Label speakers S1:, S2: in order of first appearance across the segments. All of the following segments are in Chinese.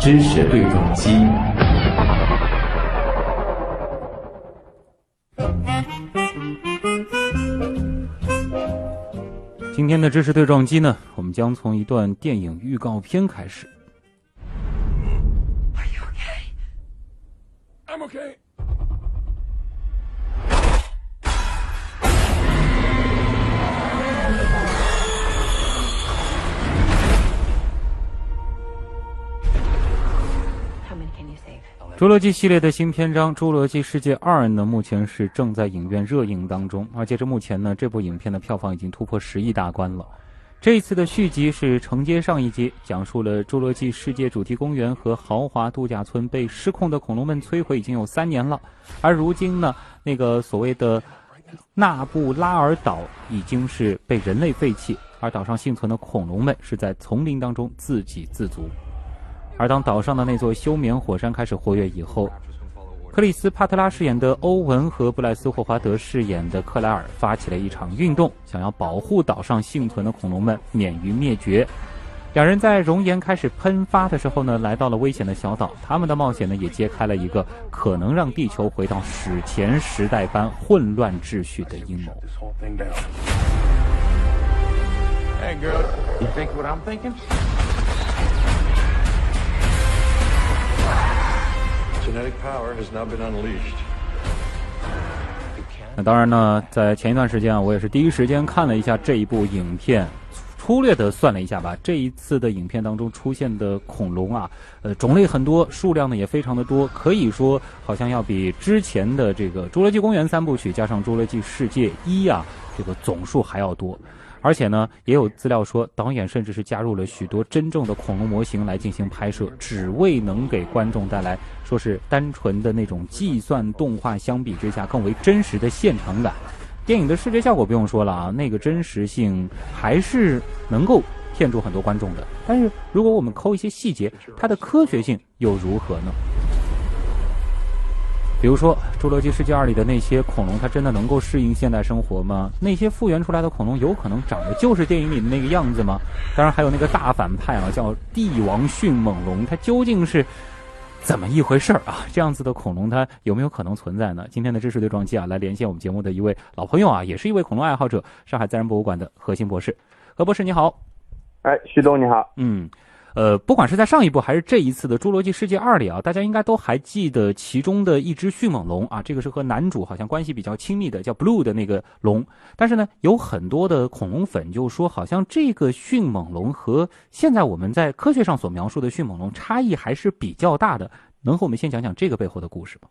S1: 知识对撞机。
S2: 今天的知识对撞机呢，我们将从一段电影预告片开始。侏罗纪系列的新篇章《侏罗纪世界二》呢，目前是正在影院热映当中，而截至目前呢，这部影片的票房已经突破十亿大关了。这一次的续集是承接上一集，讲述了侏罗纪世界主题公园和豪华度假村被失控的恐龙们摧毁已经有三年了，而如今呢，那个所谓的纳布拉尔岛已经是被人类废弃，而岛上幸存的恐龙们是在丛林当中自给自足。而当岛上的那座休眠火山开始活跃以后，克里斯·帕特拉饰演的欧文和布莱斯·霍华德饰演的克莱尔发起了一场运动，想要保护岛上幸存的恐龙们免于灭绝。两人在熔岩开始喷发的时候呢，来到了危险的小岛。他们的冒险呢，也揭开了一个可能让地球回到史前时代般混乱秩序的阴谋。
S3: This whole thing down. Hey, girl, you think what I'm thinking? 现在 power has not been unleashed
S2: 那当然呢，在前一段时间啊，我也是第一时间看了一下这一部影片，粗略的算了一下吧，这一次的影片当中出现的恐龙啊，呃，种类很多，数量呢也非常的多，可以说好像要比之前的这个《侏罗纪公园》三部曲加上《侏罗纪世界一》啊，这个总数还要多。而且呢，也有资料说，导演甚至是加入了许多真正的恐龙模型来进行拍摄，只为能给观众带来说是单纯的那种计算动画相比之下更为真实的现场感。电影的视觉效果不用说了啊，那个真实性还是能够骗住很多观众的。但是如果我们抠一些细节，它的科学性又如何呢？比如说《侏罗纪世界二》里的那些恐龙，它真的能够适应现代生活吗？那些复原出来的恐龙有可能长得就是电影里的那个样子吗？当然，还有那个大反派啊，叫帝王迅猛龙，它究竟是怎么一回事儿啊？这样子的恐龙，它有没有可能存在呢？今天的知识对撞机啊，来连线我们节目的一位老朋友啊，也是一位恐龙爱好者，上海自然博物馆的何鑫博士。何博士你好，
S4: 哎，徐总你好，
S2: 嗯。呃，不管是在上一部还是这一次的《侏罗纪世界二》里啊，大家应该都还记得其中的一只迅猛龙啊，这个是和男主好像关系比较亲密的，叫 Blue 的那个龙。但是呢，有很多的恐龙粉就说，好像这个迅猛龙和现在我们在科学上所描述的迅猛龙差异还是比较大的。能和我们先讲讲这个背后的故事吗？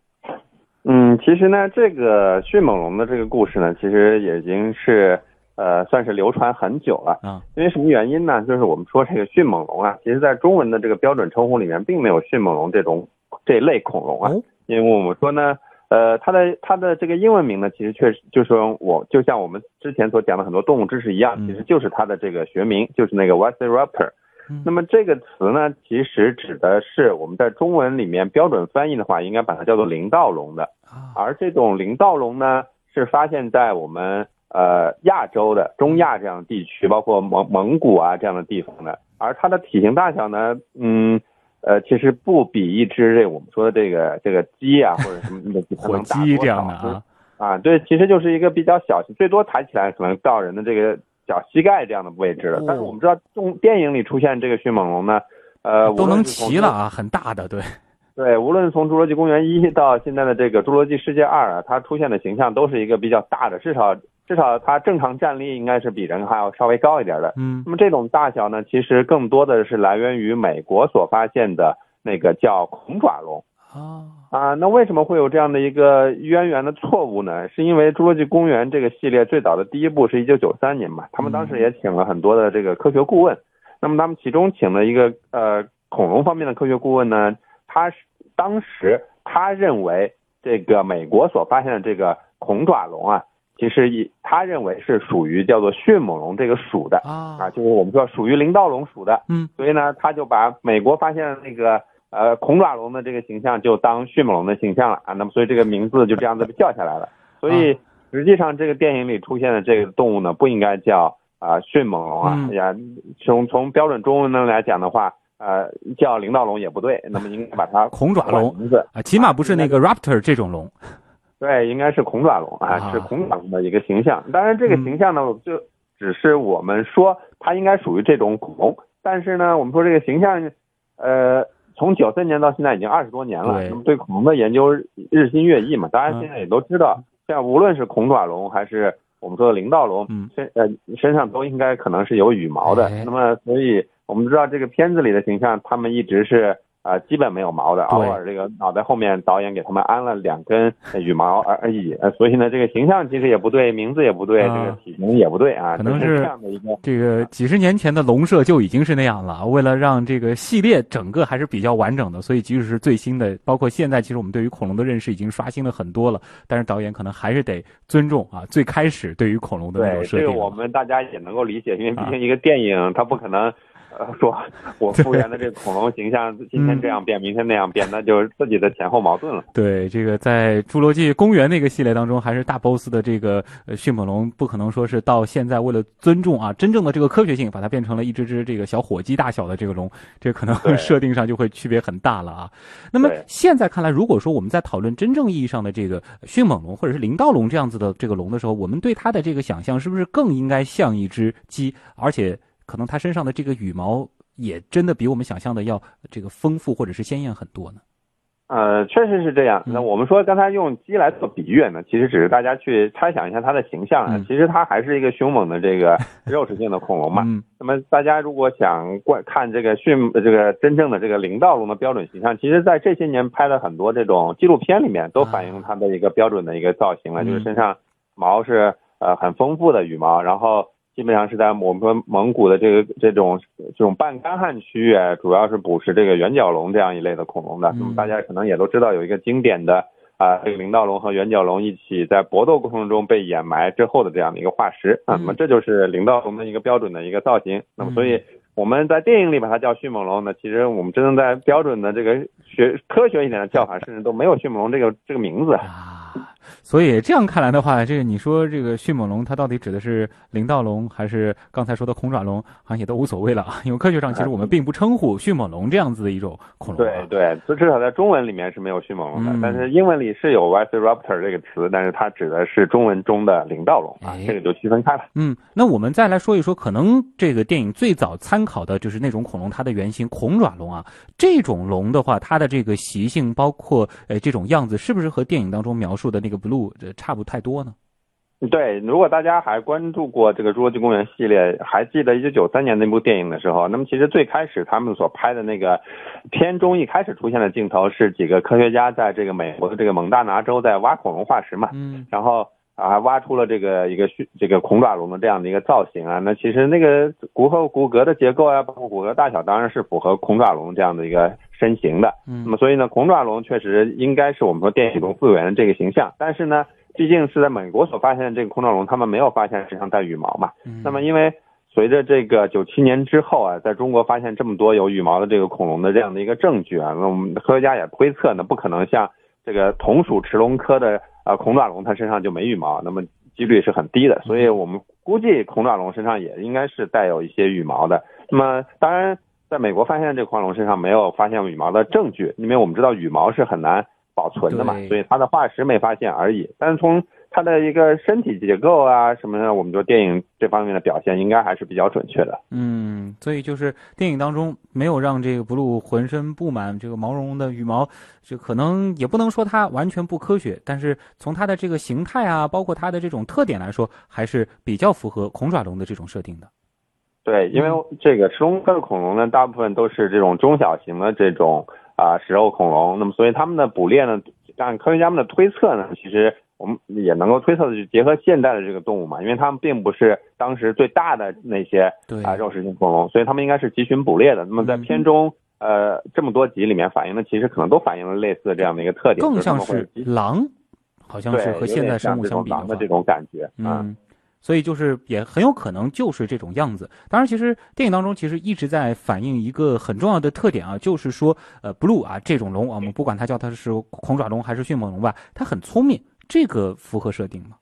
S4: 嗯，其实呢，这个迅猛龙的这个故事呢，其实已经是呃算是流传很久了。
S2: 啊，
S4: 因为什么原因呢？就是我们说这个迅猛龙啊，其实在中文的这个标准称呼里面，并没有迅猛龙这种这类恐龙啊。
S2: 哦
S4: 因为我们说呢，呃，它的它的这个英文名呢，其实确实就是说我就像我们之前所讲的很多动物知识一样，
S2: 嗯
S4: 其实就是它的这个学名，就是那个 Velociraptor。
S2: 嗯
S4: 那么这个词呢，其实指的是我们在中文里面标准翻译的话，应该把它叫做林道龙的。
S2: 啊，
S4: 而这种林道龙呢，是发现在我们呃亚洲的中亚这样的地区，包括蒙蒙古啊这样的地方的。而它的体型大小呢，嗯，呃，其实不比一只这我们说的这个这个鸡啊或者什么的它
S2: 火
S4: 能 大
S2: 鸡这样的啊，
S4: 啊，对，其实就是一个比较小，最多抬起来可能到人的这个脚膝盖这样的位置了。但是我们知道，动电影里出现这个迅猛龙呢，呃，
S2: 都能骑了啊，很大的，对，
S4: 对，无论从《侏罗纪公园一》到现在的这个《侏罗纪世界二》啊，它出现的形象都是一个比较大的，至少至少它正常站立应该是比人还要稍微高一点的。
S2: 嗯
S4: 那么这种大小呢，其实更多的是来源于美国所发现的那个叫恐爪龙
S2: 啊，
S4: 啊。那为什么会有这样的一个渊源的错误呢？是因为《侏罗纪公园》这个系列最早的第一部是一九九三年嘛，他们当时也请了很多的这个科学顾问。那么他们其中请了一个呃恐龙方面的科学顾问呢，他是当时他认为这个美国所发现的这个恐爪龙啊，其实以他认为是属于叫做迅猛龙这个属的啊，
S2: 啊，
S4: 就是我们说属于林道龙属的。
S2: 嗯，
S4: 所以呢，他就把美国发现的那个呃恐爪龙的这个形象就当迅猛龙的形象了啊，那么所以这个名字就这样子被叫下来了。所以实际上这个电影里出现的这个动物呢，不应该叫啊迅猛龙啊，
S2: 嗯
S4: 哎呀，从从标准中文呢来讲的话，呃，叫领导龙也不对，那么应该把它
S2: 恐爪龙啊，起码不是那个 raptor 这种龙。
S4: 对，应该是恐爪龙啊，
S2: 啊
S4: 是恐爪龙的一个形象。当然，这个
S2: 嗯
S4: 形象呢，就只是我们说它应该属于这种恐龙，但是呢，我们说这个形象，呃，从九三年到现在已经二十多年了，
S2: 对
S4: 那么对恐龙的研究日新月异嘛，大家
S2: 嗯
S4: 现在也都知道，像无论是恐爪龙还是我们说的灵道龙，
S2: 嗯
S4: 身呃身上都应该可能是有羽毛的
S2: 哎。
S4: 那么，所以我们知道这个片子里的形象，他们一直是。啊、基本没有毛的，
S2: 对
S4: 偶尔这个脑袋后面导演给他们安了两根呃羽毛而而已，呃，所以呢，这个形象其实也不对，名字也不对，
S2: 啊
S4: 这个体型也不对啊，
S2: 可能
S4: 是这样的一个
S2: 这个几十年前的龙社就已经是那样了。为了让这个系列整个还是比较完整的，所以即使是最新的，包括现在，其实我们对于恐龙的认识已经刷新了很多了。但是导演可能还是得尊重啊，最开始对于恐龙的那种设定了。
S4: 个我们大家也能够理解，因为毕
S2: 啊
S4: 竟一个电影它不可能。呃，说我复原的这个恐龙形象，今天这样变，明天那样变，那就是自己的前后矛盾了。
S2: 对，这个在《侏罗纪公园》那个系列当中，还是大 boss 的这个呃迅猛龙，不可能说是到现在为了尊重啊真正的这个科学性，把它变成了一只只这个小火鸡大小的这个龙，这可能 设定上就会区别很大了啊。那么现在看来，如果说我们在讨论真正意义上的这个迅猛龙或者是林道龙这样子的这个龙的时候，我们对它的这个想象是不是更应该像一只鸡，而且可能它身上的这个羽毛也真的比我们想象的要这个丰富或者是鲜艳很多呢？
S4: 呃，确实是这样。
S2: 嗯
S4: 那我们说刚才用鸡来做比喻呢，其实只是大家去猜想一下它的形象啊
S2: 嗯。
S4: 其实它还是一个凶猛的这个 肉食性的恐龙嘛。
S2: 嗯
S4: 那么大家如果想观看这个迅呃这个真正的这个灵道龙的标准形象，其实在这些年拍的很多这种纪录片里面都反映它的一个标准的一个造型了，
S2: 嗯
S4: 就是身上毛是呃很丰富的羽毛，然后基本上是在我们说蒙古的这个这种这种半干旱区域，主要是捕食这个圆角龙这样一类的恐龙的。
S2: 嗯
S4: 那么大家可能也都知道有一个经典的。啊，这个灵道龙和圆角龙一起在搏斗过程中被掩埋之后的这样的一个化石那么这就是灵道龙的一个标准的一个造型。那么所以
S2: 嗯
S4: 我们在电影里把它叫迅猛龙呢，其实我们真正在标准的这个学科学一点的叫法，甚至都没有迅猛龙这个这个名字。
S2: 啊，所以这样看来的话，这个你说这个迅猛龙它到底指的是灵道龙还是刚才说的恐爪龙，好像也都无所谓了啊，因为科学上其实我们并不称呼迅猛龙这样子的一种恐龙、啊。
S4: 对 对，至少在中文里面是没有迅猛龙的，
S2: 嗯
S4: 但是英文里是有 Velociraptor 这个词，但是它指的是中文中的灵道龙啊
S2: 哎，
S4: 这个就区分开了。
S2: 嗯，那我们再来说一说，可能这个电影最早参考的就是那种恐龙，它的原型恐爪龙啊。这种龙的话，它的这个习性，包括呃这种样子，是不是和电影当中描述的那个 blue 这差不太多呢？
S4: 对，如果大家还关注过这个《侏罗纪公园》系列，还记得一九九三年那部电影的时候，那么其实最开始他们所拍的那个片中一开始出现的镜头是几个科学家在这个美国的这个蒙大拿州在挖恐龙化石嘛，
S2: 嗯
S4: 然后啊还挖出了这个一个须这个恐爪龙的这样的一个造型啊，那其实那个骨头骨骼的结构啊，包括骨骼大小，当然是符合恐爪龙这样的一个身形的。嗯那
S2: 嗯
S4: 么所以呢，恐爪龙确实应该是我们说电影中复原的这个形象，但是呢，毕竟是在美国所发现的这个恐爪龙，他们没有发现身上带羽毛嘛。
S2: 嗯，
S4: 那么因为随着这个九七年之后啊，在中国发现这么多有羽毛的这个恐龙的这样的一个证据啊，那我们科学家也推测呢，不可能像这个同属驰龙科的呃恐爪龙，它身上就没羽毛，那么几率是很低的，所以我们估计恐爪龙身上也应该是带有一些羽毛的。那么当然，在美国发现的这个恐龙身上没有发现羽毛的证据，因为我们知道羽毛是很难保存的嘛，所以它的化石没发现而已。但是从它的一个身体结构啊什么的，我们说电影这方面的表现应该还是比较准确的。
S2: 嗯，所以就是电影当中没有让这个 blue 浑身布满这个毛茸茸的羽毛，这可能也不能说它完全不科学，但是从它的这个形态啊，包括它的这种特点来说，还是比较符合恐爪龙的这种设定的。
S4: 对，因为这个赤龙科的恐龙呢，大部分都是这种中小型的这种啊、食肉恐龙，那么所以它们的捕猎呢，按科学家们的推测呢，其实我们也能够推测的就结合现代的这个动物嘛，因为它们并不是当时最大的那些
S2: 对
S4: 啊、肉食性恐龙，所以它们应该是集群捕猎的。那么在
S2: 嗯
S4: 片中。呃，这么多集里面反映的，其实可能都反映了类似这样的一个特点，
S2: 更像
S4: 是
S2: 狼，好像，是和现代生物相比的
S4: 狼的这，种感觉啊。
S2: 嗯，所以就是也很有可能就是这种样子。当然，其实电影当中其实一直在反映一个很重要的特点啊，就是说，呃，blue 啊这种龙，我们不管它叫它是恐爪龙还是迅猛龙吧，它很聪明，这个符合设定吗？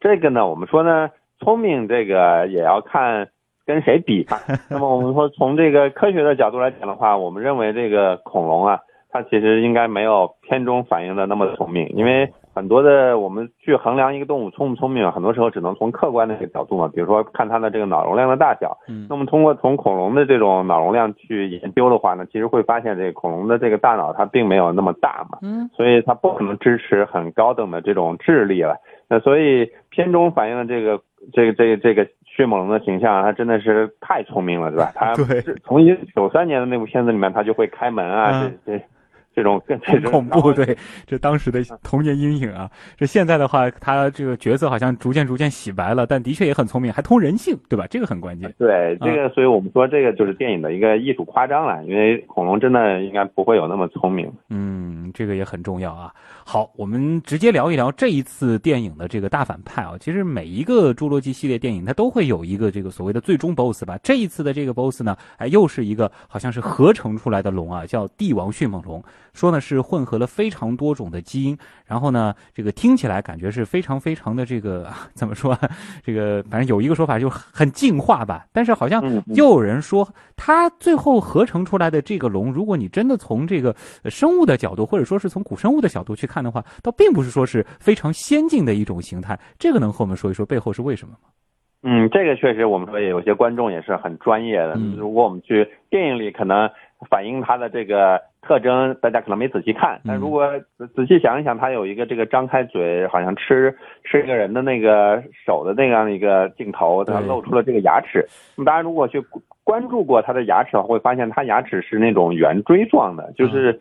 S4: 这个呢，我们说呢，聪明这个也要看跟谁比吧。那么我们说从这个科学的角度来讲的话，我们认为这个恐龙啊，它其实应该没有片中反映的那么聪明，因为。很多的我们去衡量一个动物聪不聪明，很多时候只能从客观的这个角度嘛，比如说看它的这个脑容量的大小。
S2: 嗯，
S4: 那么通过从恐龙的这种脑容量去研究的话呢，其实会发现这个恐龙的这个大脑它并没有那么大嘛。
S2: 嗯，
S4: 所以它不可能支持很高等的这种智力了。那所以片中反映的这个这个这个这个迅猛龙的形象，它真的是太聪明了，对吧？它
S2: 对，
S4: 从一九三年的那部片子里面，它就会开门啊，这这。这种更
S2: 恐怖，对，这当时的童年阴影啊。这现在的话，他这个角色好像逐渐逐渐洗白了，但的确也很聪明，还通人性，对吧？这个很关键。
S4: 对，这个，所以我们说这个就是电影的一个艺术夸张了，因为恐龙真的应该不会有那么聪明。
S2: 嗯，这个也很重要啊。好，我们直接聊一聊这一次电影的这个大反派啊。其实每一个侏罗纪系列电影，它都会有一个这个所谓的最终 BOSS 吧。这一次的这个 BOSS 呢，哎，又是一个好像是合成出来的龙啊，叫帝王迅猛龙。说呢是混合了非常多种的基因，然后呢，这个听起来感觉是非常非常的这个 怎么说？这个反正有一个说法就很进化吧。但是好像又有人说，它最后合成出来的这个龙，如果你真的从这个生物的角度，或者说是从古生物的角度去看的话，倒并不是说是非常先进的一种形态。这个能和我们说一说背后是为什么吗？
S4: 嗯，这个确实我们说有些观众也是很专业的。如果我们去电影里可能。反映它的这个特征，大家可能没仔细看。但如果仔细想一想，它有一个这个张开嘴，好像吃吃一个人的那个手的那样一个镜头，它露出了这个牙齿。那么大家如果去关注过它的牙齿的话，会发现它牙齿是那种圆锥状的，就是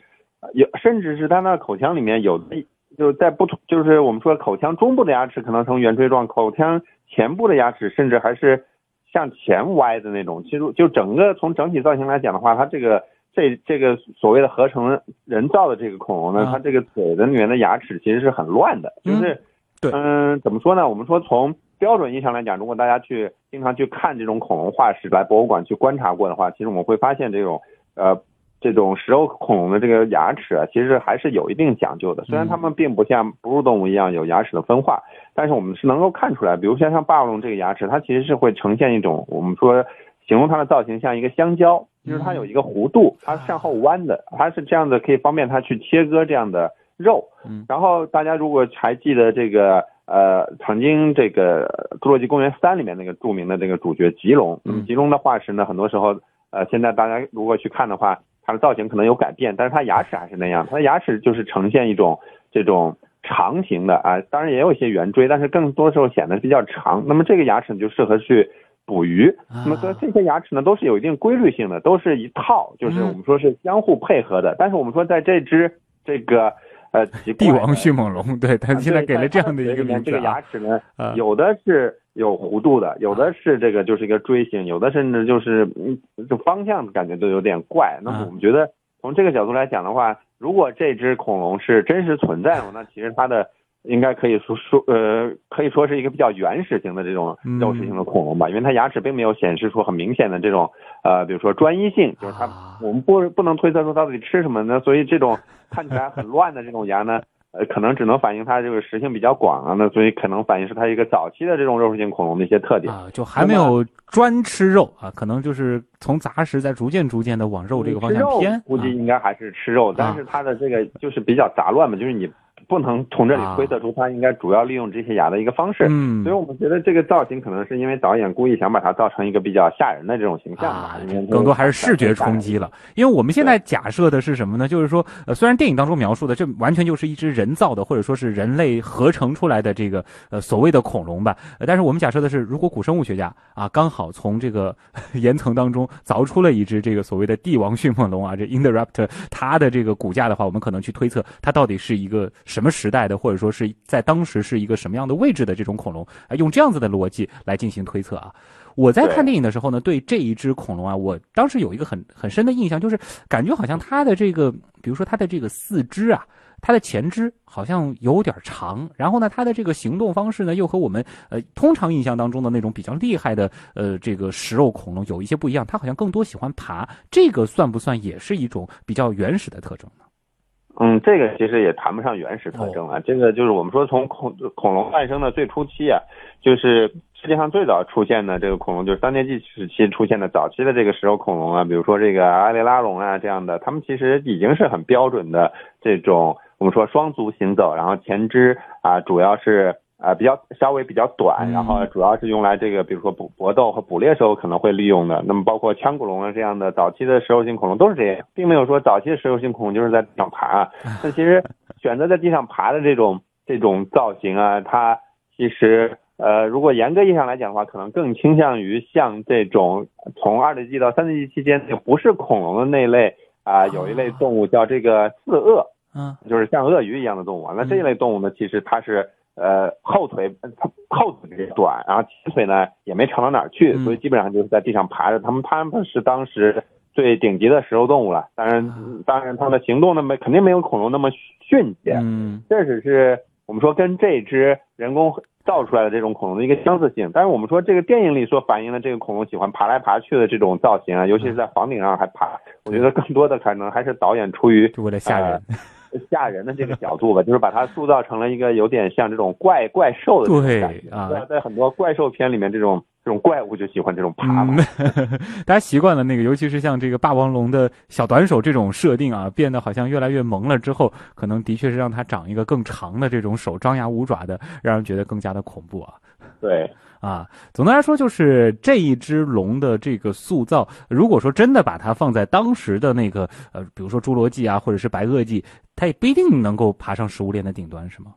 S4: 有甚至是它那口腔里面有的就是在不同，就是我们说口腔中部的牙齿可能呈圆锥状，口腔前部的牙齿甚至还是。向前歪的那种，其实就整个从整体造型来讲的话，它这个这这个所谓的合成人造的这个恐龙呢，它这个嘴的里面的牙齿其实是很乱的，就是
S2: 对，
S4: 嗯，怎么说呢？我们说从标准意义上来讲，如果大家去经常去看这种恐龙化石，来博物馆去观察过的话，其实我们会发现这种呃。这种食肉恐龙的这个牙齿啊，其实还是有一定讲究的。虽然它们并不像哺乳动物一样有牙齿的分化，但是我们是能够看出来，比如像像霸王龙这个牙齿，它其实是会呈现一种我们说形容它的造型像一个香蕉，就是它有一个弧度，它是向后弯的，它是这样的，可以方便它去切割这样的肉。然后大家如果还记得这个呃，曾经这个《侏罗纪公园三》里面那个著名的这个主角棘龙，那么棘龙的化石呢，很多时候呃，现在大家如果去看的话。它的造型可能有改变，但是它牙齿还是那样。它的牙齿就是呈现一种这种长形的啊，当然也有一些圆锥，但是更多时候显得比较长。那么这个牙齿就适合去捕鱼。那么说这些牙齿呢都是有一定规律性的，都是一套，就是我们说是相互配合的。但是我们说在这只这个呃
S2: 帝王迅猛龙，对它现在给了这样的一个名字，
S4: 这个牙齿呢有的是。有弧度的，有的是这个就是一个锥形，有的甚至就是嗯，这方向感觉都有点怪。那么我们觉得从这个角度来讲的话，如果这只恐龙是真实存在的，那其实它的应该可以说说呃，可以说是一个比较原始型的这种肉食性的恐龙吧，因为它牙齿并没有显示出很明显的这种呃，比如说专一性，就是它我们不不能推测出它到底吃什么呢？所以这种看起来很乱的这种牙呢。呃，可能只能反映它这个食性比较广啊，那所以可能反映是它一个早期的这种肉食性恐龙的一些特点
S2: 啊，就还没有专吃肉啊，可能就是从杂食在逐渐逐渐的往肉这个方向偏，
S4: 估计应该还是吃肉，但是它的这个就是比较杂乱嘛，就是你。不能从这里推测出它应该主要利用这些牙的一个方式，
S2: 嗯，
S4: 所以我们觉得这个造型可能是因为导演故意想把它造成一个比较吓人的这种形象
S2: 啊，更多还是视觉冲击了。因为我们现在假设的是什么呢？就是说，呃，虽然电影当中描述的这完全就是一只人造的或者说是人类合成出来的这个呃所谓的恐龙吧，但是我们假设的是，如果古生物学家啊刚好从这个 岩层当中凿出了一只这个所谓的帝王迅猛龙啊，这 Indoraptor 它的这个骨架的话，我们可能去推测它到底是一个什么时代的或者。说是在当时是一个什么样的位置的这种恐龙啊？用这样子的逻辑来进行推测啊！我在看电影的时候呢，对这一只恐龙啊，我当时有一个很很深的印象，就是感觉好像它的这个，比如说它的这个四肢啊，它的前肢好像有点长，然后呢，它的这个行动方式呢，又和我们呃通常印象当中的那种比较厉害的呃这个食肉恐龙有一些不一样，它好像更多喜欢爬，这个算不算也是一种比较原始的特征呢？
S4: 嗯，这个其实也谈不上原始特征了。这个就是我们说从恐恐龙诞生的最初期啊，就是世界上最早出现的这个恐龙，就是三叠纪时期出现的早期的这个食肉恐龙啊，比如说这个阿雷拉龙啊这样的，它们其实已经是很标准的这种我们说双足行走，然后前肢啊主要是啊比较稍微比较短，然后主要是用来这个比如说捕搏斗和捕猎时候可能会利用的。那么包括腔骨龙啊这样的早期的食肉性恐龙都是这样，并没有说早期的食肉性恐龙就是在地上爬。那其实选择在地上爬的这种这种造型啊，它其实。呃，如果严格意义上来讲的话，可能更倾向于像这种从二叠纪到三叠纪期间就不是恐龙的那类啊，有一类动物叫这个四鳄，
S2: 嗯，
S4: 就是像鳄鱼一样的动物。那这一类动物呢，其实它是呃后腿它后腿比较短，然后前腿呢也没长到哪儿去，所以基本上就是在地上爬着。他们他们是当时最顶级的食肉动物了。当然，当然它的行动呢没肯定没有恐龙那么迅捷。
S2: 嗯，
S4: 这只是我们说跟这只人工。造出来的这种恐龙的一个相似性，但是我们说这个电影里所反映的这个恐龙喜欢爬来爬去的这种造型啊，尤其是在房顶上还爬，我觉得更多的可能还是导演出于
S2: 为了吓人，
S4: 吓人的这个角度吧，就是把它塑造成了一个有点像这种怪怪兽的
S2: 对
S4: 啊，在很多怪兽片里面这种。这种怪物就喜欢这种爬嘛，
S2: 大家习惯了那个，尤其是像这个霸王龙的小短手这种设定啊，变得好像越来越萌了之后，可能的确是让它长一个更长的这种手，张牙舞爪的，让人觉得更加的恐怖啊。
S4: 对，
S2: 啊，总的来说就是这一只龙的这个塑造，如果说真的把它放在当时的那个呃，比如说侏罗纪啊，或者是白垩纪，它也不一定能够爬上食物链的顶端，是吗？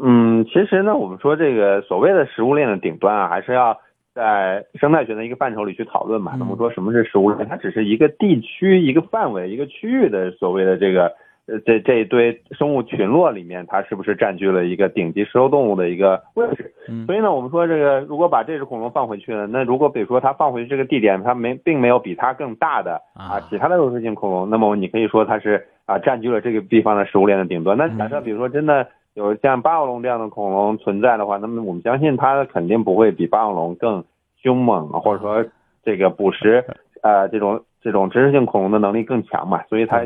S4: 嗯，其实呢，我们说这个所谓的食物链的顶端啊，还是要在生态学的一个范畴里去讨论嘛。那么说什么是食物链？它只是一个地区、一个范围、一个区域的所谓的这个呃这这一堆生物群落里面，它是不是占据了一个顶级食肉动物的一个位置？所以呢，我们说这个如果把这只恐龙放回去了，那如果比如说它放回去这个地点，它没并没有比它更大的啊其他的肉食性恐龙，那么你可以说它是啊占据了这个地方的食物链的顶端。那假设比如说真的。有像霸王龙这样的恐龙存在的话，那么我们相信它肯定不会比霸王龙更凶猛，或者说这个捕食 呃这种这种植食性恐龙的能力更强嘛。所以它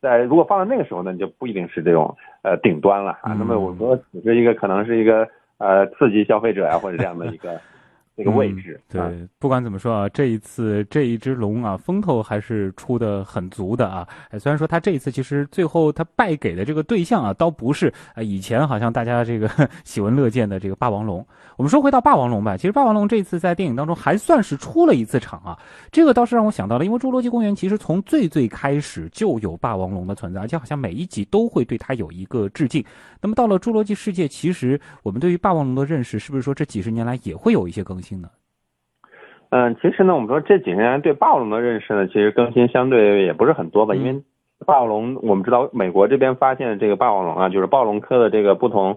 S4: 在如果放在那个时候呢，你就不一定是这种呃顶端了啊。那么我说只是一个可能是一个呃刺激消费者呀或者这样的一个。这个位置，
S2: 对，不管怎么说啊，这一次这一只龙啊，风头还是出的很足的啊。虽然说他这一次其实最后他败给的这个对象啊，倒不是啊以前好像大家这个 喜闻乐见的这个霸王龙。我们说回到霸王龙吧，其实霸王龙这次在电影当中还算是出了一次场啊。这个倒是让我想到了，因为侏罗纪公园其实从最最开始就有霸王龙的存在，而且好像每一集都会对它有一个致敬。那么到了侏罗纪世界，其实我们对于霸王龙的认识，是不是说这几十年来也会有一些更新？
S4: 嗯，其实呢，我们说这几十年对暴龙的认识呢，其实更新相对也不是很多吧。因为暴龙，我们知道美国这边发现的这个霸王龙啊，就是暴龙科的这个不同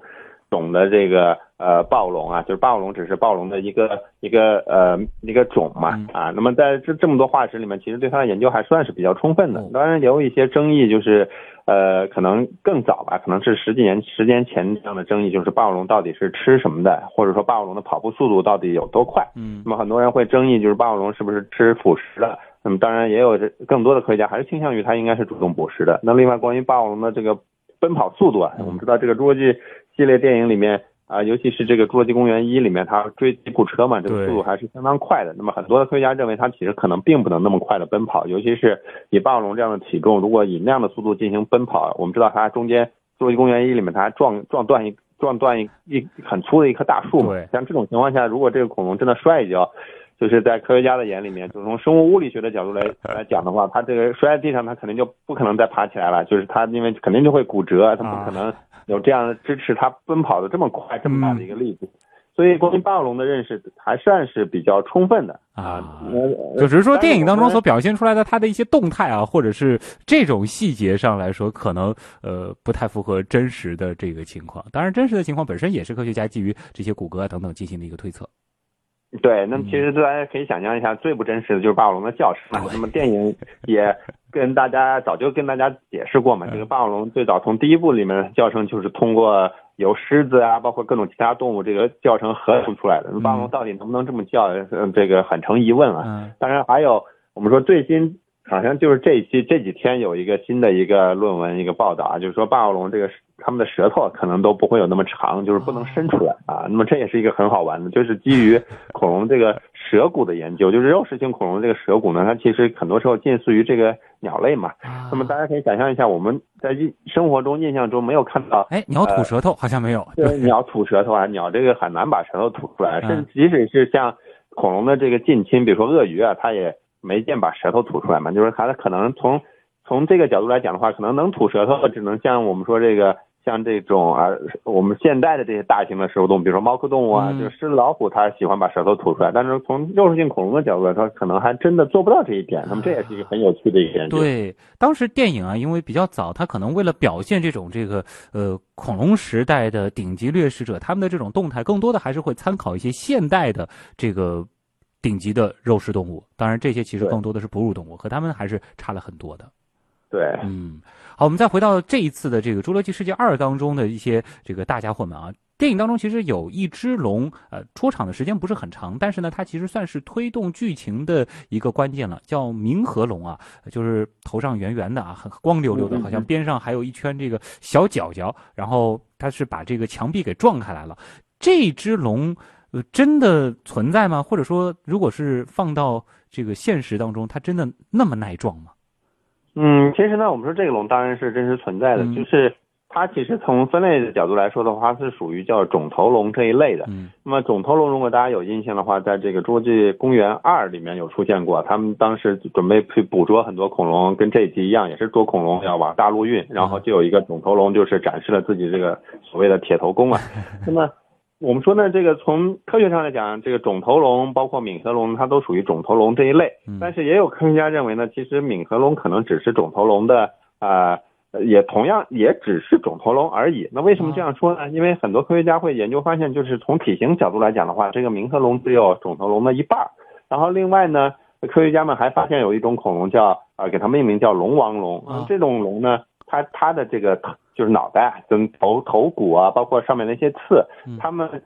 S4: 种的这个呃暴龙啊，就是霸王龙只是暴龙的一个一个呃一个种嘛啊。那么在这这么多化石里面，其实对它的研究还算是比较充分的。当然也有一些争议，就是。呃，可能更早吧，可能是十几年时间前这样的争议，就是霸王龙到底是吃什么的，或者说霸王龙的跑步速度到底有多快？
S2: 嗯，
S4: 那么很多人会争议，就是霸王龙是不是吃腐食的？那么当然也有这更多的科学家还是倾向于它应该是主动捕食的。那另外关于霸王龙的这个奔跑速度啊，我们知道这个侏罗纪系列电影里面。啊，尤其是这个《侏罗纪公园一》里面，它追吉普车嘛，这个速度还是相当快的。那么很多的科学家认为，它其实可能并不能那么快的奔跑，尤其是以霸王龙这样的体重，如果以那样的速度进行奔跑，我们知道它中间《侏罗纪公园一》里面它撞撞断一撞断一一很粗的一棵大树嘛。像这种情况下，如果这个恐龙真的摔一跤，就是在科学家的眼里面，就从生物物理学的角度来 来讲的话，它这个摔在地上，它肯定就不可能再爬起来了，就是它因为肯定就会骨折，它不可能。有这样的支持它奔跑的这么快、这么大的一个力度，所以关于霸王龙的认识还算是比较充分的
S2: 啊。就只是说电影当中所表现出来的它的一些动态啊，或者是这种细节上来说，可能呃不太符合真实的这个情况。当然，真实的情况本身也是科学家基于这些骨骼啊等等进行的一个推测。
S4: 对，那么其实大家可以想象一下，最不真实的就是霸王龙的叫声。那么电影也跟大家早就跟大家解释过嘛，这个霸王龙最早从第一部里面的叫声就是通过由狮子啊，包括各种其他动物这个叫声合成出来的。霸王龙到底能不能这么叫，嗯，这个很成疑问啊。当然还有我们说最新好像就是这一期这几天有一个新的一个论文一个报道啊，就是说霸王龙这个它们的舌头可能都不会有那么长，就是不能伸出来啊。那么这也是一个很好玩的，就是基于恐龙这个舌骨的研究，就是肉食性恐龙这个舌骨呢，它其实很多时候近似于这个鸟类嘛。那么大家可以想象一下，我们在印生活中印象中没有看到，
S2: 哎，鸟吐舌头好像没有，
S4: 对，鸟吐舌头啊，鸟这个很难把舌头吐出来，甚至即使是像恐龙的这个近亲，比如说鳄鱼啊，它也没见把舌头吐出来嘛，就是它可能从从这个角度来讲的话，可能能吐舌头，只能像我们说这个。像这种啊，我们现代的这些大型的食肉动物，比如说猫科动物啊，就是狮子、老虎，它喜欢把舌头吐出来。但是从肉食性恐龙的角度来说，可能还真的做不到这一点。那么这也是一个很有趣的一点。
S2: 对，当时电影啊，因为比较早，它可能为了表现这种这个呃恐龙时代的顶级掠食者他们的这种动态，更多的还是会参考一些现代的这个顶级的肉食动物。当然，这些其实更多的是哺乳动物，和它们还是差了很多的。
S4: 对，
S2: 嗯。好，我们再回到这一次的这个《侏罗纪世界二》当中的一些这个大家伙们啊。电影当中其实有一只龙，呃，出场的时间不是很长，但是呢，它其实算是推动剧情的一个关键了，叫冥河龙啊，就是头上圆圆的啊，很光溜溜的，好像边上还有一圈这个小角角，然后它是把这个墙壁给撞开来了。这只龙，呃，真的存在吗？或者说，如果是放到这个现实当中，它真的那么耐撞吗？
S4: 嗯，其实呢，我们说这个龙当然是真实存在的，就是它其实从分类的角度来说的话，是属于叫肿头龙这一类的。
S2: 嗯，
S4: 那么肿头龙如果大家有印象的话，在这个《侏罗纪公园二》里面有出现过，他们当时准备去捕捉很多恐龙，跟这一集一样，也是捉恐龙要往大陆运，然后就有一个肿头龙，就是展示了自己这个所谓的铁头功啊。那么。我们说呢，这个从科学上来讲，这个肿头龙包括敏河龙，它都属于肿头龙这一类。但是也有科学家认为呢，其实敏河龙可能只是肿头龙的啊，也同样也只是肿头龙而已。那为什么这样说呢？因为很多科学家会研究发现，就是从体型角度来讲的话，这个敏河龙只有肿头龙的一半。然后另外呢，科学家们还发现有一种恐龙叫啊，给它命名叫龙王龙。这种龙呢，它它的这个。就是脑袋跟头头骨啊，包括上面那些刺，它们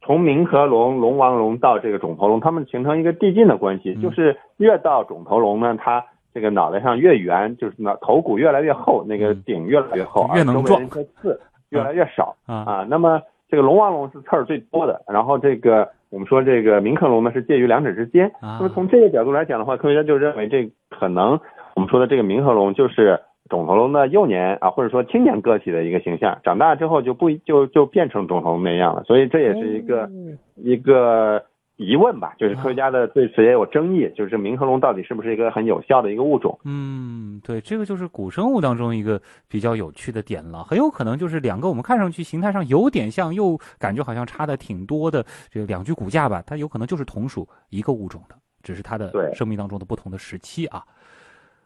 S4: 从冥河龙、龙王龙到这个肿头龙，它们形成一个递进的关系，就是越到肿头龙呢，它这个脑袋上越圆，就是脑头骨越来越厚，那个顶越来越厚，
S2: 越能撞，
S4: 刺越来越少啊。那么这个龙王龙是刺儿最多的，然后这个我们说这个冥河龙呢是介于两者之间。那么从这个角度来讲的话，科学家就认为这可能我们说的这个冥河龙就是。肿头龙的幼年啊，或者说青年个体的一个形象，长大之后就不就就变成肿头龙那样了，所以这也是一个一个疑问吧，就是科学家的对此也有争议，就是冥河龙到底是不是一个很有效的一个物种？
S2: 嗯，对，这个就是古生物当中一个比较有趣的点了，很有可能就是两个我们看上去形态上有点像，又感觉好像差的挺多的这个两具骨架吧，它有可能就是同属一个物种的，只是它的生命当中的不同的时期啊。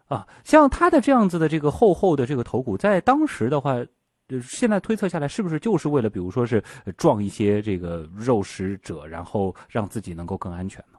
S2: 啊，像它的这样子的这个厚厚的这个头骨，在当时的话，就现在推测下来，是不是就是为了，比如说是撞一些这个肉食者，然后让自己能够更安全呢？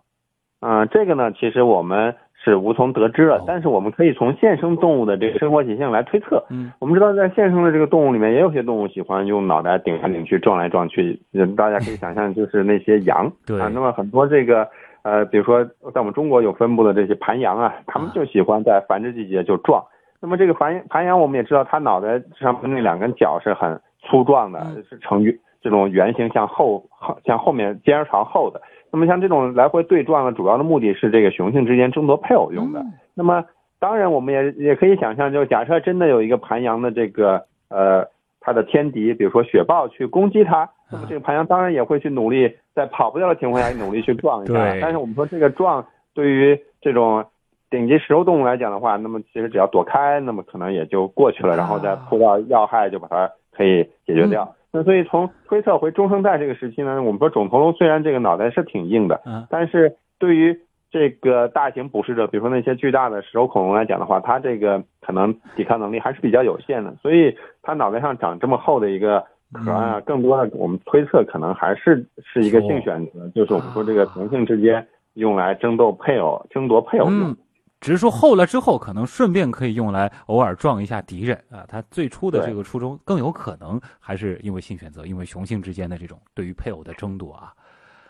S4: 嗯，这个呢，其实我们是无从得知的，但是我们可以从现生动物的这个生活习性来推测。
S2: 嗯，
S4: 我们知道在现生的这个动物里面，也有些动物喜欢用脑袋顶来顶去、撞来撞去。大家可以想象，就是那些羊。
S2: 对
S4: 啊，那么很多这个。呃，比如说在我们中国有分布的这些盘羊啊，它们就喜欢在繁殖季节就撞。那么这个盘盘羊，我们也知道，它脑袋上面那两根角是很粗壮的，是呈这种圆形向后向后面尖儿朝后的。那么像这种来回对撞的主要的目的是这个雄性之间争夺配偶用的。那么当然，我们也也可以想象，就假设真的有一个盘羊的这个呃。它的天敌，比如说雪豹去攻击它，那么这个盘羊当然也会去努力，在跑不掉的情况下努力去撞一下。但是我们说这个撞对于这种顶级食肉动物来讲的话，那么其实只要躲开，那么可能也就过去了，然后再扑到要害就把它可以解决掉。那所以从推测回中生代这个时期呢，我们说肿头龙虽然这个脑袋是挺硬的，但是对于这个大型捕食者，比如说那些巨大的食肉恐龙来讲的话，它这个可能抵抗能力还是比较有限的，所以它脑袋上长这么厚的一个壳啊，更多的我们推测可能还是是一个性选择，就是我们说这个同性之间用来争斗配偶、争夺配偶用。
S2: 只是说厚了之后，可能顺便可以用来偶尔撞一下敌人啊。他最初的这个初衷更有可能还是因为性选择，因为雄性之间的这种对于配偶的争夺啊。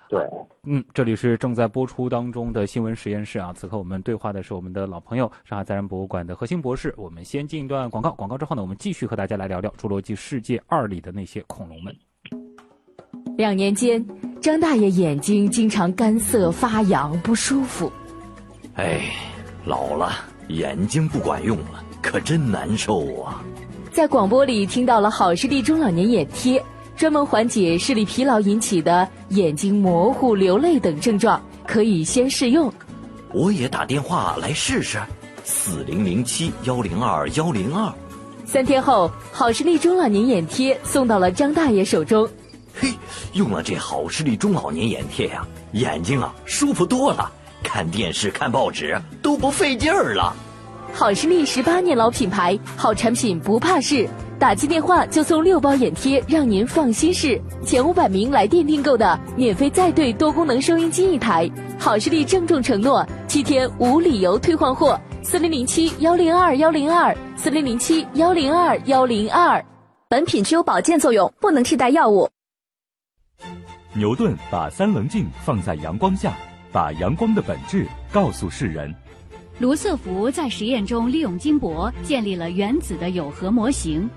S4: 对，
S2: 嗯，这里是正在播出当中的新闻实验室啊。此刻我们对话的是我们的老朋友上海自然博物馆的核心博士。我们先进一段广告，广告之后呢，我们继续和大家来聊聊《侏罗纪世界二》里的那些恐龙们。
S1: 两年间，张大爷眼睛经常干涩发痒不舒服。
S5: 哎，老了，眼睛不管用了，可真难受啊！
S1: 在广播里听到了好视力中老年眼贴。专门缓解视力疲劳引起的眼睛模糊、流泪等症状，可以先试用。
S5: 我也打电话来试试，四零零七幺零二幺零二。
S1: 三天后，好视力中老年眼贴送到了张大爷手中。
S5: 嘿，用了这好视力中老年眼贴呀，眼睛啊舒服多了，看电视、看报纸都不费劲儿了。
S1: 好视力十八年老品牌，好产品不怕试。打进电话就送六包眼贴，让您放心试。前五百名来电订购的，免费再兑多功能收音机一台。好视力郑重承诺，七天无理由退换货。四零零七幺零二幺零二，四零零七幺零二幺零二。
S6: 本品具有保健作用，不能替代药物。
S7: 牛顿把三棱镜放在阳光下，把阳光的本质告诉世人。
S8: 卢瑟福在实验中利用金箔建立了原子的有核模型。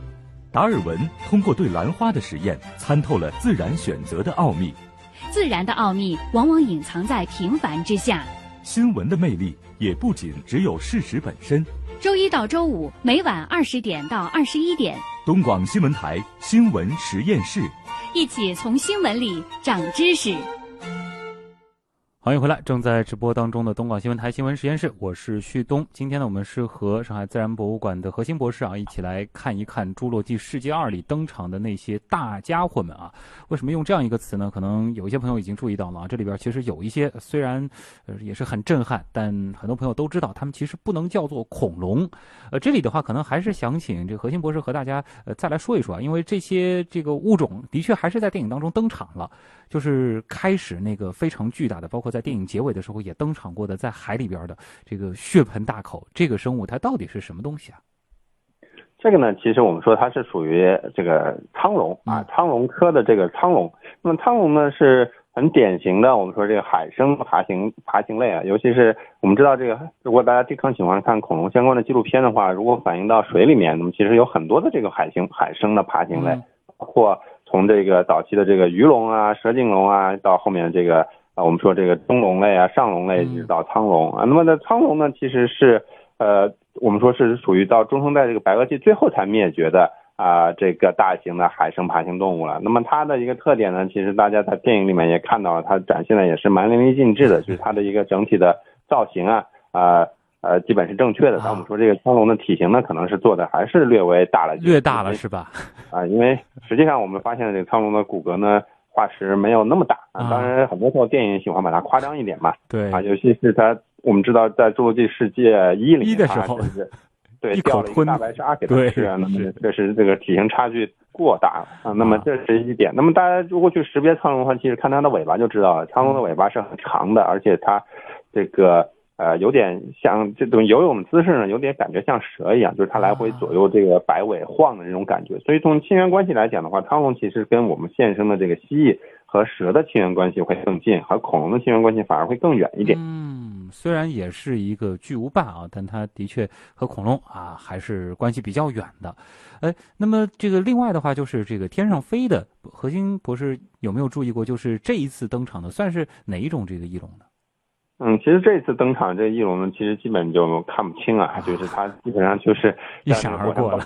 S7: 达尔文通过对兰花的实验，参透了自然选择的奥秘。
S8: 自然的奥秘往往隐藏在平凡之下。
S7: 新闻的魅力也不仅只有事实本身。
S8: 周一到周五每晚二十点到二十一点，
S7: 东广新闻台新闻实验室，
S8: 一起从新闻里长知识。
S2: 欢迎回来，正在直播当中的东广新闻台新闻实验室，我是旭东。今天呢，我们是和上海自然博物馆的核心博士啊，一起来看一看《侏罗纪世界二》里登场的那些大家伙们啊。为什么用这样一个词呢？可能有一些朋友已经注意到了啊，这里边其实有一些虽然呃也是很震撼，但很多朋友都知道，他们其实不能叫做恐龙。呃，这里的话，可能还是想请这个核心博士和大家呃再来说一说啊，因为这些这个物种的确还是在电影当中登场了。就是开始那个非常巨大的，包括在电影结尾的时候也登场过的，在海里边的这个血盆大口这个生物，它到底是什么东西啊？
S4: 这个呢，其实我们说它是属于这个苍龙啊，苍龙科的这个苍龙。那么苍龙呢是很典型的，我们说这个海生爬行爬行类啊，尤其是我们知道这个，如果大家经常喜欢看恐龙相关的纪录片的话，如果反映到水里面，那么其实有很多的这个海星海生的爬行类，包括。从这个早期的这个鱼龙啊、蛇颈龙啊，到后面这个啊，我们说这个中龙类啊、上龙类，一直到苍龙啊。那么呢苍龙呢，其实是呃，我们说是属于到中生代这个白垩纪最后才灭绝的啊，这个大型的海生爬行动物了。那么它的一个特点呢，其实大家在电影里面也看到了，它展现的也是蛮淋漓尽致的，就是它的一个整体的造型啊啊。呃，基本是正确的。但我们说这个苍龙的体型呢，可能是做的还是略微大了，
S2: 略大了是吧？
S4: 啊，因为实际上我们发现这个苍龙的骨骼呢，化石没有那么大啊。当然，很多时候电影喜欢把它夸张一点嘛。
S2: 对
S4: 啊，尤其是它，我们知道在《侏罗纪世界一》里
S2: 的时候，
S4: 对，掉了一个大白鲨给它吃啊，那么这是这个体型差距过大了啊。那么这是一点。那么大家如果去识别苍龙的话，其实看它的尾巴就知道了，苍龙的尾巴是很长的，而且它这个。呃，有点像这种游泳姿势呢，有点感觉像蛇一样，就是它来回左右这个摆尾晃的那种感觉。所以从亲缘关系来讲的话，苍龙其实跟我们现生的这个蜥蜴和蛇的亲缘关系会更近，和恐龙的亲缘关系反而会更远一点。
S2: 嗯，虽然也是一个巨无霸啊，但它的确和恐龙啊还是关系比较远的。哎，那么这个另外的话，就是这个天上飞的核心博士有没有注意过？就是这一次登场的算是哪一种这个翼龙呢？
S4: 嗯，其实这次登场这翼龙呢，其实基本就看不清啊，就是它基本上就是
S2: 一闪而过了，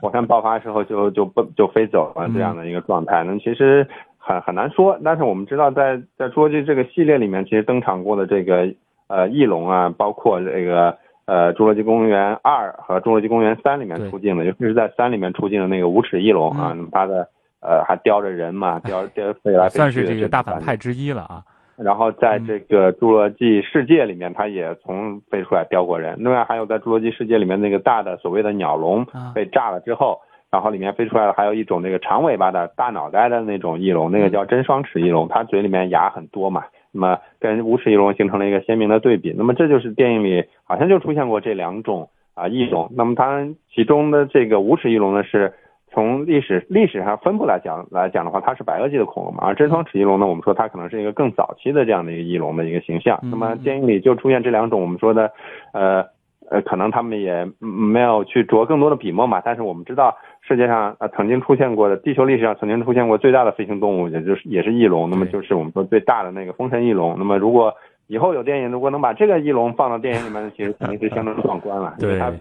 S4: 火山爆发时候就就不就飞走了这样的一个状态。那其实很很难说，但是我们知道，在在侏罗纪这个系列里面，其实登场过的这个呃翼龙啊，包括这个呃侏罗纪公园二和侏罗纪公园三里面出镜的，尤其是在三里面出镜的那个无齿翼龙啊，那么它的呃还叼着人嘛，叼叼飞来飞去，
S2: 算是这个大反派之一了啊。
S4: 然后在这个侏罗纪世界里面，它也从飞出来叼过人。另外还有在侏罗纪世界里面那个大的所谓的鸟笼被炸了之后，然后里面飞出来的还有一种那个长尾巴的大脑袋的那种翼龙，那个叫真双齿翼龙，它嘴里面牙很多嘛，那么跟无齿翼龙形成了一个鲜明的对比。那么这就是电影里好像就出现过这两种啊翼龙。那么它其中的这个无齿翼龙呢是。从历史历史上分布来讲来讲的话，它是白垩纪的恐龙嘛，而真双齿翼龙呢，我们说它可能是一个更早期的这样的一个翼龙的一个形象。那么电影里就出现这两种我们说的，呃呃，可能他们也没有去着更多的笔墨嘛，但是我们知道世界上呃曾经出现过的，地球历史上曾经出现过最大的飞行动物，也就是也是翼龙，那么就是我们说最大的那个风神翼龙。那么如果以后有电影，如果能把这个翼龙放到电影里面，其实肯定是相当壮观了，因为它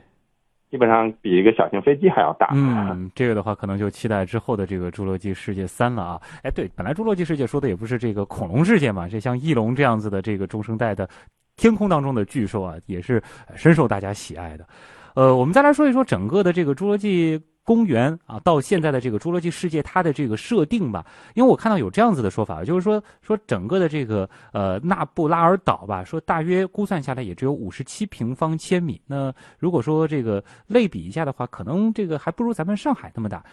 S4: 基本上比一个小型飞机还要大。
S2: 嗯，这个的话可能就期待之后的这个《侏罗纪世界三》了啊！哎，对，本来《侏罗纪世界》说的也不是这个恐龙世界嘛，这像翼龙这样子的这个中生代的天空当中的巨兽啊，也是深受大家喜爱的。呃，我们再来说一说整个的这个《侏罗纪》。公园啊，到现在的这个侏罗纪世界，它的这个设定吧，因为我看到有这样子的说法，就是说说整个的这个呃纳布拉尔岛吧，说大约估算下来也只有五十七平方千米。那如果说这个类比一下的话，可能这个还不如咱们上海那么大。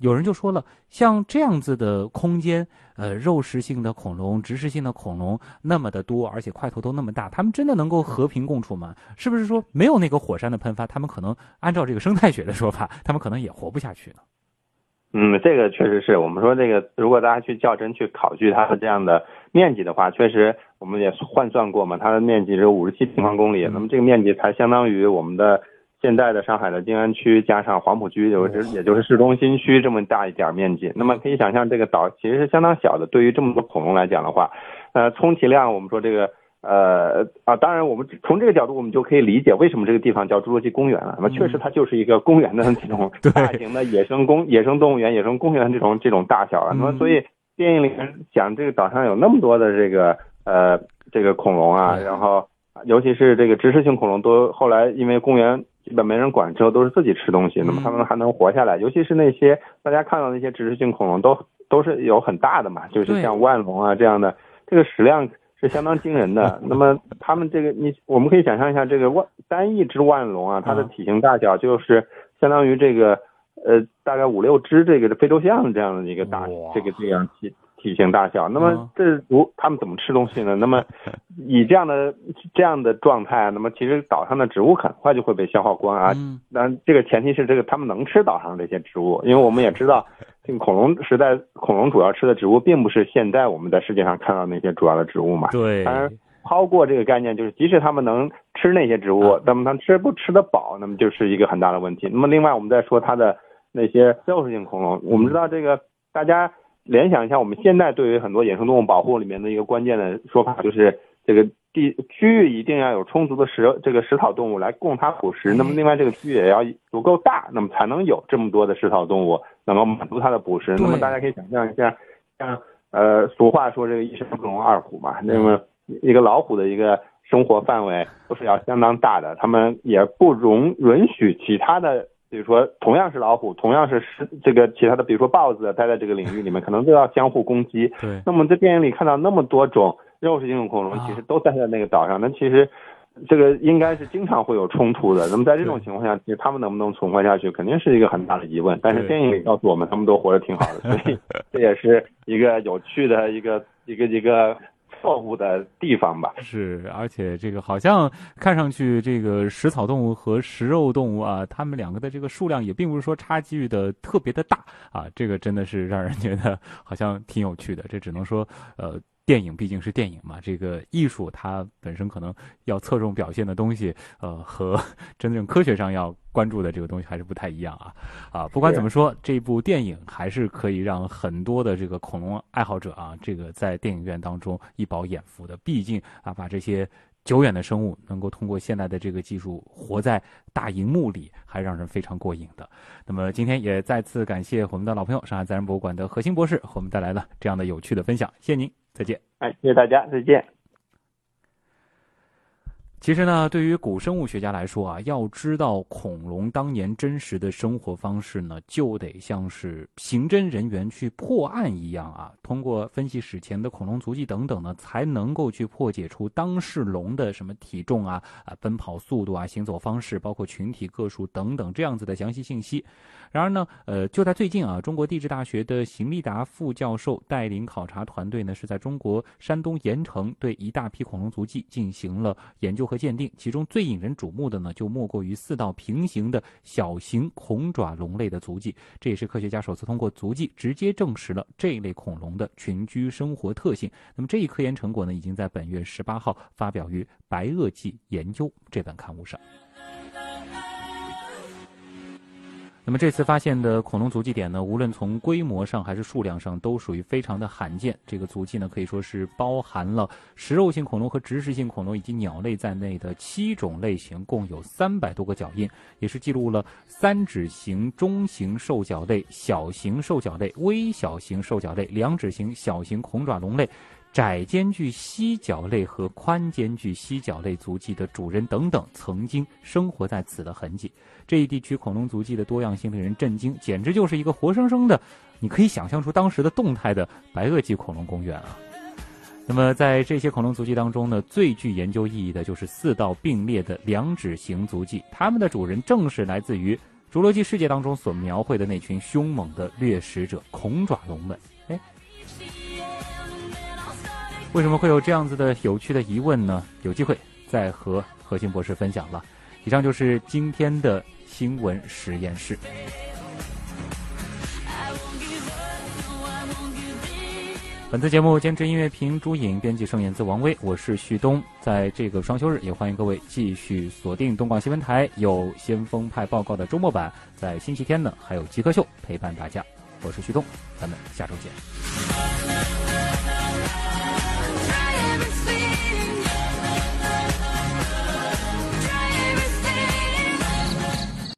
S2: 有人就说了，像这样子的空间，呃，肉食性的恐龙、植食性的恐龙那么的多，而且块头都那么大，他们真的能够和平共处吗？是不是说没有那个火山的喷发，他们可能按照这个生态学的说法，他们可能也活不下去呢？
S4: 嗯，这个确实是我们说这个，如果大家去较真去考据它的这样的面积的话，确实我们也换算过嘛，它的面积只有五十七平方公里，那么这个面积才相当于我们的。现在的上海的静安区加上黄浦区，就是也就是市中心区这么大一点面积，那么可以想象这个岛其实是相当小的。对于这么多恐龙来讲的话，呃，充其量我们说这个呃啊，当然我们从这个角度我们就可以理解为什么这个地方叫侏罗纪公园了。那么确实它就是一个公园的这种大型的野生公野生动物园、野生公园这种这种大小了。那么所以电影里面讲这个岛上有那么多的这个呃这个恐龙啊，然后尤其是这个植食性恐龙都后来因为公园。基本没人管，之后都是自己吃东西，那么他们还能活下来。尤其是那些大家看到那些植食性恐龙，都都是有很大的嘛，就是像万龙啊这样的，这个食量是相当惊人的。那么他们这个，你我们可以想象一下，这个万单一只万龙啊，它的体型大小就是相当于这个呃大概五六只这个非洲象这样的一个大这个这样体。体型大小，那么这如他们怎么吃东西呢？那么以这样的这样的状态，那么其实岛上的植物很快就会被消耗光啊。那这个前提是这个他们能吃岛上这些植物，因为我们也知道，这个恐龙时代恐龙主要吃的植物并不是现在我们在世界上看到那些主要的植物嘛。
S2: 对。
S4: 当然，抛过这个概念，就是即使他们能吃那些植物，那么他吃不吃得饱，那么就是一个很大的问题。那么另外，我们再说它的那些肉食性恐龙，我们知道这个大家。联想一下，我们现在对于很多野生动物保护里面的一个关键的说法，就是这个地区域一定要有充足的食这个食草动物来供它捕食。那么另外这个区域也要足够大，那么才能有这么多的食草动物能够满足它的捕食。那么大家可以想象一下，像呃俗话说这个一山不容二虎嘛，那么一个老虎的一个生活范围都是要相当大的，它们也不容允许其他的。比如说，同样是老虎，同样是是这个其他的，比如说豹子待在这个领域里面，可能都要相互攻击。
S2: 对。
S4: 那么在电影里看到那么多种肉食性恐龙，其实都待在那个岛上，那其实这个应该是经常会有冲突的。那么在这种情况下，其实他们能不能存活下去，肯定是一个很大的疑问。但是电影里告诉我们，他们都活得挺好的，所以 这也是一个有趣的一个一个一个。错误的地方吧，
S2: 是，而且这个好像看上去，这个食草动物和食肉动物啊，它们两个的这个数量也并不是说差距的特别的大啊，这个真的是让人觉得好像挺有趣的。这只能说，呃。电影毕竟是电影嘛，这个艺术它本身可能要侧重表现的东西，呃，和 真正科学上要关注的这个东西还是不太一样啊。啊，不管怎么说，这部电影还是可以让很多的这个恐龙爱好者啊，这个在电影院当中一饱眼福的。毕竟啊，把这些久远的生物能够通过现在的这个技术活在大荧幕里，还让人非常过瘾的。那么今天也再次感谢我们的老朋友上海自然博物馆的何鑫博士，和我们带来了这样的有趣的分享，谢谢您。再见，
S4: 哎，谢谢大家，再见。
S2: 其实呢，对于古生物学家来说啊，要知道恐龙当年真实的生活方式呢，就得像是刑侦人员去破案一样啊，通过分析史前的恐龙足迹等等呢，才能够去破解出当事龙的什么体重啊、啊奔跑速度啊、行走方式，包括群体个数等等这样子的详细信息。然而呢，呃，就在最近啊，中国地质大学的邢立达副教授带领考察团队呢，是在中国山东盐城对一大批恐龙足迹进行了研究。和鉴定，其中最引人瞩目的呢，就莫过于四道平行的小型恐爪龙类的足迹。这也是科学家首次通过足迹直接证实了这一类恐龙的群居生活特性。那么这一科研成果呢，已经在本月十八号发表于《白垩纪研究》这本刊物上。那么这次发现的恐龙足迹点呢，无论从规模上还是数量上，都属于非常的罕见。这个足迹呢，可以说是包含了食肉性恐龙和植食性恐龙以及鸟类在内的七种类型，共有三百多个脚印，也是记录了三指型、中型兽脚类、小型兽脚类、微小型兽脚类、两指型小型恐爪龙类。窄间距犀角类和宽间距犀角类足迹的主人等等，曾经生活在此的痕迹。这一地区恐龙足迹的多样性令人震惊，简直就是一个活生生的，你可以想象出当时的动态的白垩纪恐龙公园啊。那么在这些恐龙足迹当中呢，最具研究意义的就是四道并列的两指型足迹，它们的主人正是来自于侏罗纪世界当中所描绘的那群凶猛的掠食者恐爪龙们。为什么会有这样子的有趣的疑问呢？有机会再和核心博士分享了。以上就是今天的新闻实验室。本次节目监制音乐评朱颖，编辑盛演自王威，我是旭东。在这个双休日，也欢迎各位继续锁定东广新闻台有先锋派报告的周末版，在星期天呢还有极客秀陪伴大家。我是旭东，咱们下周见。